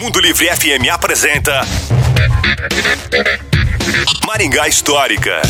Mundo Livre FM apresenta Maringá Histórica.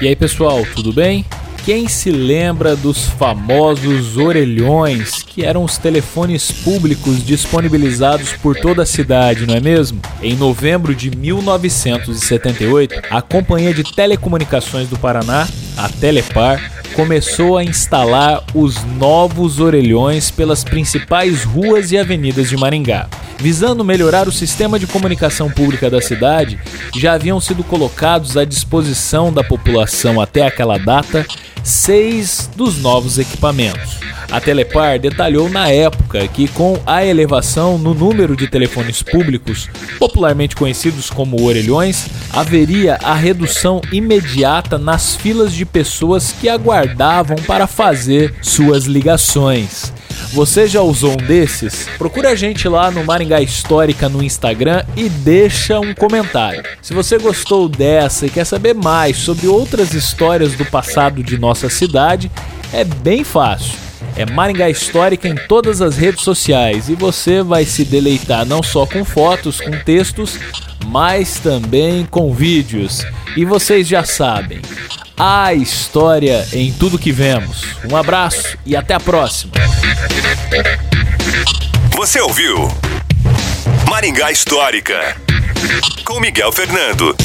E aí pessoal, tudo bem? Quem se lembra dos famosos orelhões, que eram os telefones públicos disponibilizados por toda a cidade, não é mesmo? Em novembro de 1978, a Companhia de Telecomunicações do Paraná, a Telepar, começou a instalar os novos orelhões pelas principais ruas e avenidas de Maringá. Visando melhorar o sistema de comunicação pública da cidade, já haviam sido colocados à disposição da população até aquela data seis dos novos equipamentos. A Telepar detalhou na época que, com a elevação no número de telefones públicos, popularmente conhecidos como orelhões, haveria a redução imediata nas filas de pessoas que aguardavam para fazer suas ligações. Você já usou um desses? Procura a gente lá no Maringá Histórica no Instagram e deixa um comentário. Se você gostou dessa e quer saber mais sobre outras histórias do passado de nossa cidade, é bem fácil. É Maringá Histórica em todas as redes sociais e você vai se deleitar não só com fotos, com textos, mas também com vídeos. E vocês já sabem, a história em tudo que vemos. Um abraço e até a próxima. Você ouviu Maringá Histórica com Miguel Fernando.